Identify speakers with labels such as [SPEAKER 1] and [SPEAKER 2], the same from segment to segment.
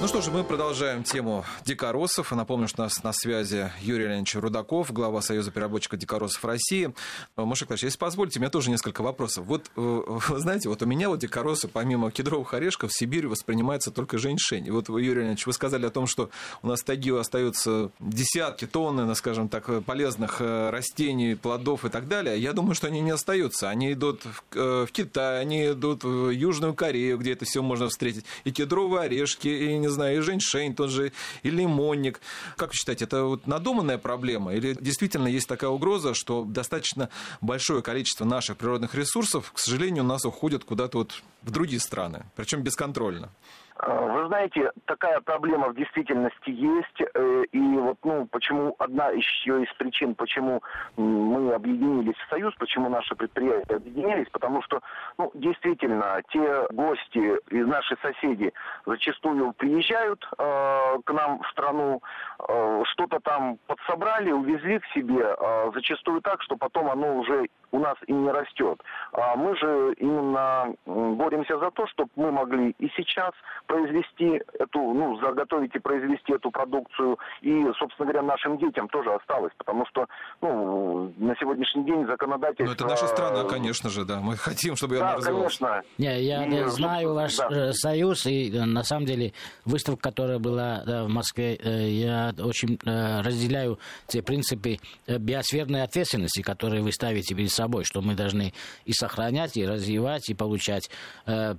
[SPEAKER 1] Ну что ж, мы продолжаем тему дикоросов. Напомню, что у нас на связи Юрий Леонидович Рудаков, глава Союза переработчиков дикоросов России. Маша Клаш, если позволите, у меня тоже несколько вопросов. Вот, э, вы знаете, вот у меня вот дикоросы, помимо кедровых орешков, в Сибири воспринимается только женьшень. И вот, Юрий Леонидович, вы сказали о том, что у нас в тайге остаются десятки, тонны, ну, скажем так, полезных э, растений, плодов и так далее. Я думаю, что они не остаются. Они идут э, в Китай, они идут в Южную Корею, где это все можно встретить. И кедровые орешки, и не знаю, и женьшень тот же, и лимонник. Как вы считаете, это вот надуманная проблема? Или действительно есть такая угроза, что достаточно большое количество наших природных ресурсов, к сожалению, у нас уходят куда-то вот в другие страны, причем бесконтрольно?
[SPEAKER 2] Э, вы знаете, такая проблема в действительности есть, э, и вот, ну, почему одна еще из причин, почему мы объединились в союз, почему наши предприятия объединились, потому что, ну, действительно, те гости и наши соседи зачастую приезжают э, к нам в страну, что-то там подсобрали, увезли к себе, э, зачастую так, что потом оно уже у нас и не растет. А мы же именно боремся за то, чтобы мы могли и сейчас произвести эту, ну, заготовить и произвести эту продукцию, и, собственно говоря, нашим детям тоже осталось, потому что, ну, на сегодняшний день законодательство... Ну,
[SPEAKER 1] это наша страна, конечно же, да, мы хотим, чтобы
[SPEAKER 2] да, она развивалась. конечно.
[SPEAKER 3] Не, я и, знаю ваш да. Э, союз, и э, на самом деле выставка, которая была да, в Москве, э, я очень разделяю те принципы биосферной ответственности, которые вы ставите перед собой, что мы должны и сохранять, и развивать, и получать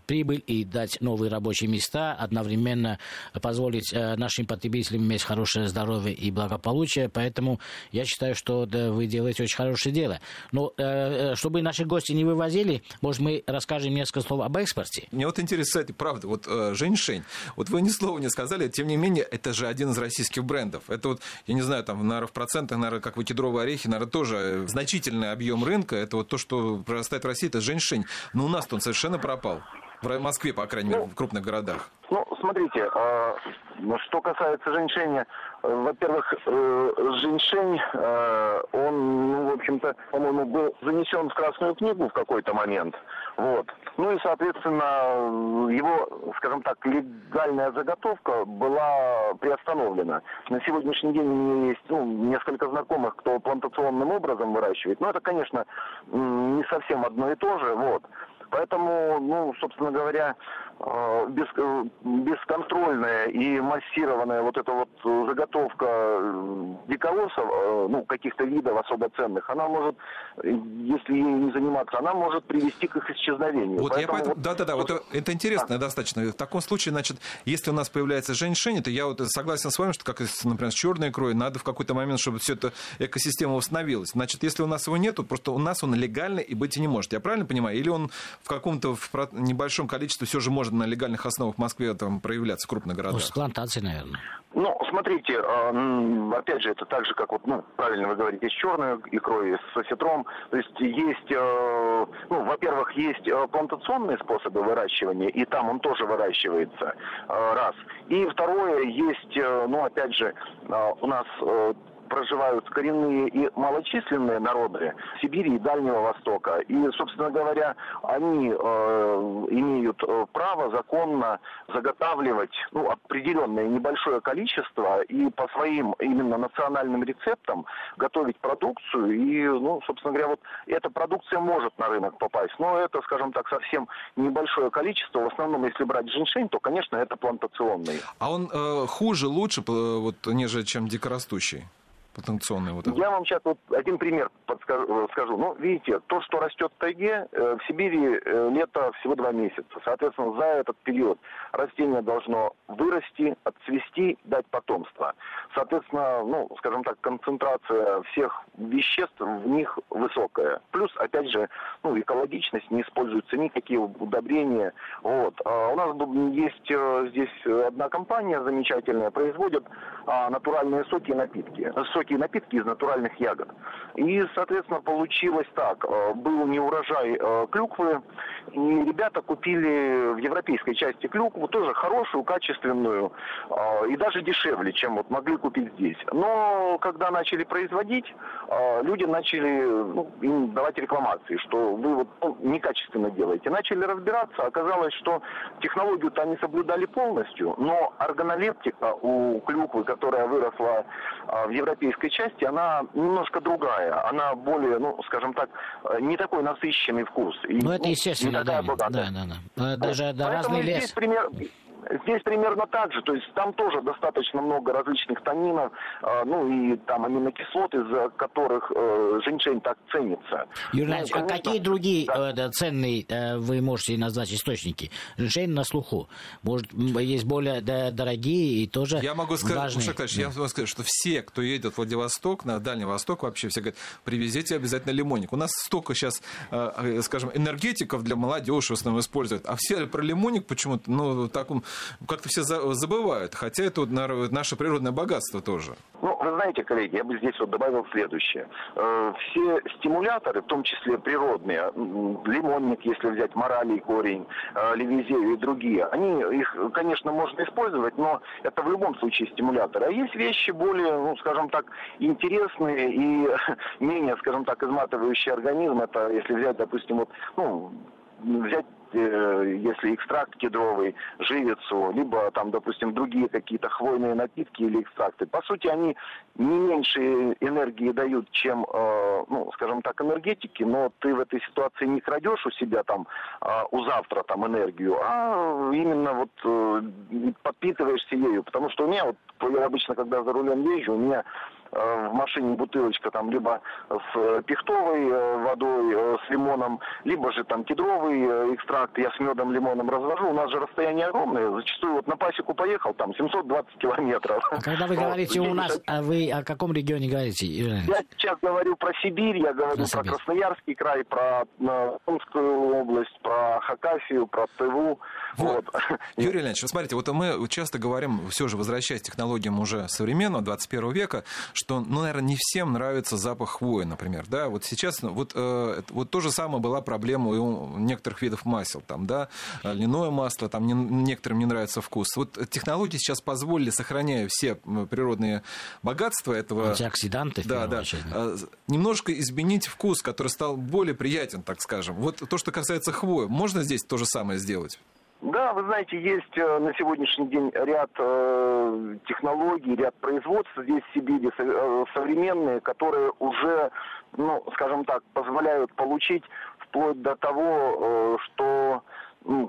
[SPEAKER 3] прибыль, и дать новые рабочие места одновременно позволить э, нашим потребителям иметь хорошее здоровье и благополучие. Поэтому я считаю, что вы делаете очень хорошее дело. Но э, э, чтобы наши гости не вывозили, может, мы расскажем несколько слов об экспорте?
[SPEAKER 1] Мне вот интересно, правда, вот Женьшень, вот вы ни слова не сказали, тем не менее, это же один из российских брендов. Это вот, я не знаю, там, наверное, в процентах, наверное, как вы кедровые орехи, наверное, тоже значительный объем рынка. Это вот то, что прорастает в России, это Женьшень. Но у нас-то он совершенно пропал. В Москве, по крайней мере, ну, в крупных городах.
[SPEAKER 2] Ну, смотрите, э, что касается женьшени, э, во-первых, э, женьшень, э, он, ну, в общем-то, по-моему, был занесен в Красную книгу в какой-то момент. Вот. Ну и, соответственно, его, скажем так, легальная заготовка была приостановлена. На сегодняшний день у меня есть ну, несколько знакомых, кто плантационным образом выращивает. Но это, конечно, не совсем одно и то же. Вот. Поэтому, ну, собственно говоря, э, без, э, бесконтрольная и массированная вот эта вот заготовка э, диколосов, ну, каких-то видов особо ценных, она может, если ей не заниматься, она может привести к их исчезновению.
[SPEAKER 1] Вот поэтому, я поэтому, да-да-да, вот, вот это интересно да. достаточно. В таком случае, значит, если у нас появляется женьшень, то я вот согласен с вами, что, как, например, с черной икрой, надо в какой-то момент, чтобы все это экосистема восстановилась. Значит, если у нас его нету, просто у нас он легальный и быть и не может. Я правильно понимаю? Или он в каком-то в небольшом количестве все же может на легальных основах в Москве там проявляться в крупных городах? Ну,
[SPEAKER 3] с плантацией, наверное.
[SPEAKER 2] Ну, смотрите, а, опять же, это так же, как вот, ну, правильно вы говорите, с черной икрой, с осетром. То есть есть, э, ну, во-первых, есть э, плантационные способы выращивания, и там он тоже выращивается, э, раз. И второе, есть, ну, опять же, у нас проживают коренные и малочисленные народы Сибири и Дальнего Востока. И, собственно говоря, они э, имеют э, право законно заготавливать ну, определенное небольшое количество и по своим именно национальным рецептам готовить продукцию. И, ну, собственно говоря, вот эта продукция может на рынок попасть. Но это, скажем так, совсем небольшое количество. В основном, если брать женьшень, то, конечно, это плантационный.
[SPEAKER 1] А он э, хуже, лучше, э, вот, нежели чем дикорастущий? Потенционный вот
[SPEAKER 2] этот? Я вам сейчас вот один пример подскажу, скажу. Ну, видите, то, что растет в тайге, э, в Сибири э, лето всего два месяца. Соответственно, за этот период растение должно вырасти, отцвести, дать потомство. Соответственно, ну, скажем так, концентрация всех веществ в них высокая. Плюс, опять же, ну, экологичность, не используются никакие удобрения. Вот. А у нас есть здесь одна компания замечательная, производит а, натуральные соки и напитки. Соки такие напитки из натуральных ягод. И, соответственно, получилось так. Э, был неурожай э, клюквы, и ребята купили в европейской части клюкву, тоже хорошую, качественную, э, и даже дешевле, чем вот могли купить здесь. Но когда начали производить, люди начали ну, им давать рекламации, что вы вот ну, некачественно делаете. Начали разбираться, оказалось, что технологию-то они соблюдали полностью, но органолептика у клюквы, которая выросла в европейской части, она немножко другая. Она более, ну, скажем так, не такой насыщенный вкус.
[SPEAKER 3] ну, это естественно, да. Да, да, да. Даже да, разный лес.
[SPEAKER 2] Пример, Здесь примерно так же, то есть там тоже достаточно много различных танинов, э, ну и там аминокислот, из которых э, женьшень так ценится.
[SPEAKER 3] Юрий ну, конечно, а какие другие да. э, ценные э, вы можете назвать источники? Женьшень на слуху. Может, есть более да, дорогие и тоже
[SPEAKER 1] Я могу сказать, важные. Я могу сказать, что все, кто едет в Владивосток, на Дальний Восток вообще, все говорят, привезите обязательно лимонник. У нас столько сейчас, скажем, энергетиков для молодежи в основном используют, а все про лимонник почему-то, ну, таком как-то все забывают, хотя это наше природное богатство тоже.
[SPEAKER 2] Ну, вы знаете, коллеги, я бы здесь вот добавил следующее. Э, все стимуляторы, в том числе природные, лимонник, если взять моралий корень, э, левизею и другие, они, их, конечно, можно использовать, но это в любом случае стимуляторы. А есть вещи более, ну, скажем так, интересные и менее, скажем так, изматывающие организм. Это, если взять, допустим, вот, ну, взять если экстракт кедровый, живицу, либо там, допустим, другие какие-то хвойные напитки или экстракты. По сути, они не меньше энергии дают, чем, э, ну, скажем так, энергетики, но ты в этой ситуации не крадешь у себя там, э, у завтра там энергию, а именно вот подпитываешься ею. Потому что у меня вот, я обычно, когда за рулем езжу, у меня в машине бутылочка там либо с пихтовой водой, с лимоном, либо же там кедровый экстракт, я с медом, лимоном развожу, у нас же расстояние огромное. Зачастую вот на пасеку поехал, там 720 километров.
[SPEAKER 3] А когда вы говорите вот, у нас, а вы о каком регионе говорите?
[SPEAKER 2] Я сейчас говорю про Сибирь, я говорю про, про Красноярский край, про Томскую область, про Хакасию, про Тыву.
[SPEAKER 1] Вот. вот. Юрий Леонидович, вы смотрите, вот мы часто говорим, все же возвращаясь к технологиям уже современного, 21 века, что, ну, наверное, не всем нравится запах хвои, например. Да, вот сейчас, вот, э, вот то же самое была проблема у некоторых видов масел там, да, льняное масло, там не, некоторым не нравится вкус. Вот технологии сейчас позволили, сохраняя все природные богатства этого...
[SPEAKER 3] Антиоксиданты,
[SPEAKER 1] да, да, очередь. А, немножко изменить вкус, который стал более приятен, так скажем. Вот то, что касается хвои, можно здесь то же самое сделать?
[SPEAKER 2] Да, вы знаете, есть э, на сегодняшний день ряд э, технологий, ряд производств. Здесь в Сибири э, современные, которые уже, ну, скажем так, позволяют получить вплоть до того, э, что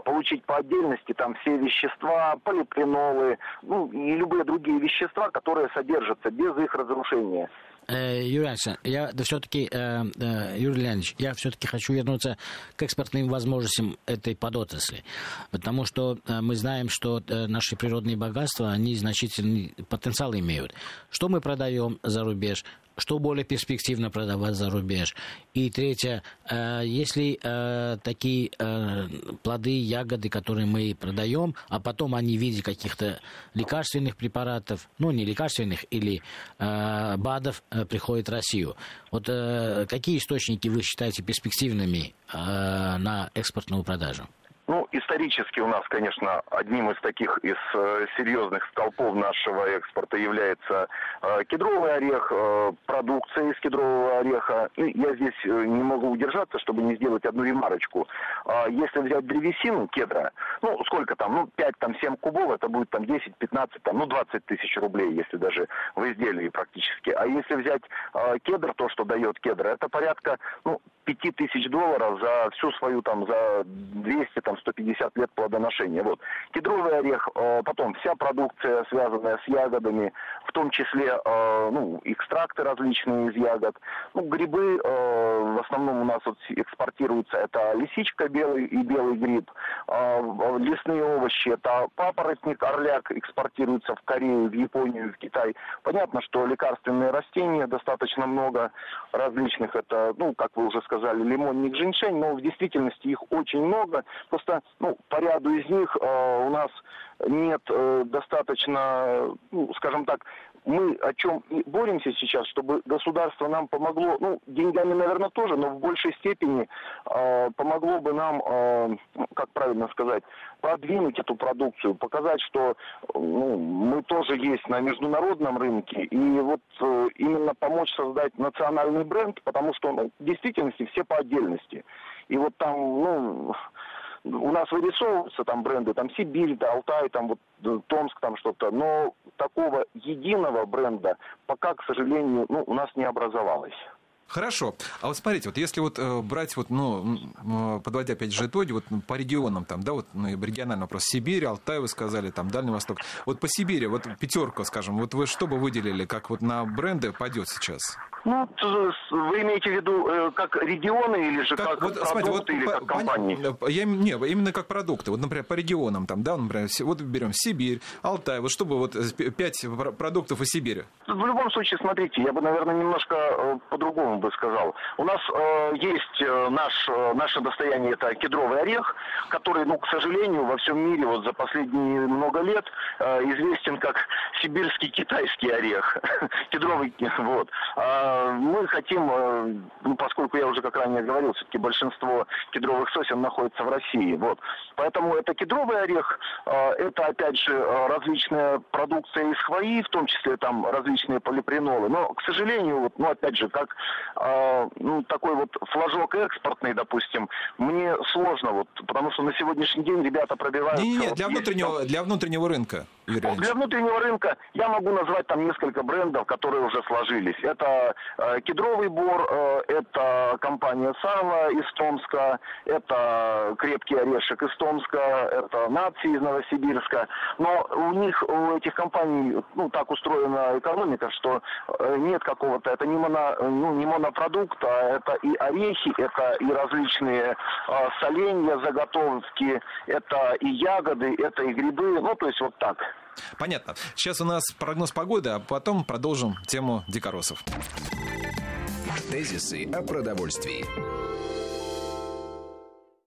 [SPEAKER 2] получить по отдельности там все вещества, полипренолы, ну и любые другие вещества, которые содержатся без их разрушения.
[SPEAKER 3] Э, Юрий Александрович, я да, все-таки, э, э, Юрий Леонидович, я все-таки хочу вернуться к экспортным возможностям этой подотрасли, потому что мы знаем, что наши природные богатства, они значительный потенциал имеют. Что мы продаем за рубеж, что более перспективно продавать за рубеж. И третье, э, если э, такие э, плоды, ягоды, которые мы продаем, а потом они в виде каких-то лекарственных препаратов, ну не лекарственных или БАДов приходят в Россию. Вот какие источники вы считаете перспективными на экспортную продажу?
[SPEAKER 2] Ну, исторически у нас, конечно, одним из таких из э, серьезных столпов нашего экспорта является э, кедровый орех, э, продукция из кедрового ореха. И я здесь не могу удержаться, чтобы не сделать одну ремарочку. Э, если взять древесину кедра, ну, сколько там, ну, 5, там, 7 кубов, это будет там 10, 15, там, ну, 20 тысяч рублей, если даже в изделии практически. А если взять кедр, то, что дает кедр, это порядка, ну, 5 тысяч долларов за всю свою, там, за 200, там, 150 лет плодоношения. Вот. Кедровый орех, э, потом вся продукция, связанная с ягодами, в том числе э, ну, экстракты различные из ягод. Ну, грибы э, в основном у нас вот экспортируются. Это лисичка белый и белый гриб. Лесные овощи, это папоротник, орляк экспортируется в Корею, в Японию, в Китай. Понятно, что лекарственные растения достаточно много различных. Это, ну, как вы уже сказали, лимонник, женьшень, но в действительности их очень много. Просто, ну, по ряду из них э, у нас нет э, достаточно, ну, скажем так, мы о чем и боремся сейчас, чтобы государство нам помогло, ну, деньгами, наверное, тоже, но в большей степени э, помогло бы нам, э, как правильно сказать, продвинуть эту продукцию, показать, что ну, мы тоже есть на международном рынке, и вот э, именно помочь создать национальный бренд, потому что ну, в действительности все по отдельности. И вот там, ну, у нас вырисовываются там бренды, там Сибирь, да, Алтай, там вот э, Томск, там что-то, но такого единого бренда пока, к сожалению, ну, у нас не образовалось.
[SPEAKER 1] Хорошо. А вот смотрите, вот если вот э, брать, вот, ну, э, подводя опять же итоги, вот ну, по регионам, там, да, вот ну, региональный вопрос, Сибирь, Алтай, вы сказали, там, Дальний Восток. Вот по Сибири, вот пятерку, скажем, вот вы что бы выделили, как вот на бренды пойдет сейчас?
[SPEAKER 2] Ну, вы имеете в виду э, как регионы или же как, как вот, продукты
[SPEAKER 1] смотрите, вот,
[SPEAKER 2] или
[SPEAKER 1] по,
[SPEAKER 2] как компании?
[SPEAKER 1] Я, не, именно как продукты. Вот, например, по регионам, там, да, например, вот берем Сибирь, Алтай, вот чтобы вот пять продуктов из Сибири.
[SPEAKER 2] В любом случае, смотрите, я бы, наверное, немножко по-другому бы сказал. У нас э, есть э, наш, э, наше достояние, это кедровый орех, который, ну, к сожалению, во всем мире вот за последние много лет э, известен как сибирский китайский орех. Кедровый, вот. А мы хотим, э, ну, поскольку я уже, как ранее говорил, все-таки большинство кедровых сосен находится в России, вот. Поэтому это кедровый орех, э, это, опять же, различная продукция из хвои, в том числе там различные полипренолы. Но, к сожалению, вот, ну, опять же, как э, ну, такой вот флажок экспортный, допустим, мне сложно, вот, потому что на сегодняшний день ребята пробивают...
[SPEAKER 1] Не-не, для, внутреннего, для внутреннего рынка,
[SPEAKER 2] Юрий Для внутреннего рынка я могу назвать там несколько брендов, которые уже сложились. Это э, Кедровый Бор, э, это компания Сава из Томска, это Крепкий Орешек из Томска, это Нации из Новосибирска. Но у них, у этих компаний, ну, так устроена экономика, что э, нет какого-то, это не, моно, ну, не монопродукт, а это и орехи, это и различные э, соленья, заготовки, это и ягоды, это и грибы, ну, то есть вот так.
[SPEAKER 1] Понятно. Сейчас у нас прогноз погоды, а потом продолжим тему дикоросов.
[SPEAKER 4] Тезисы о продовольствии.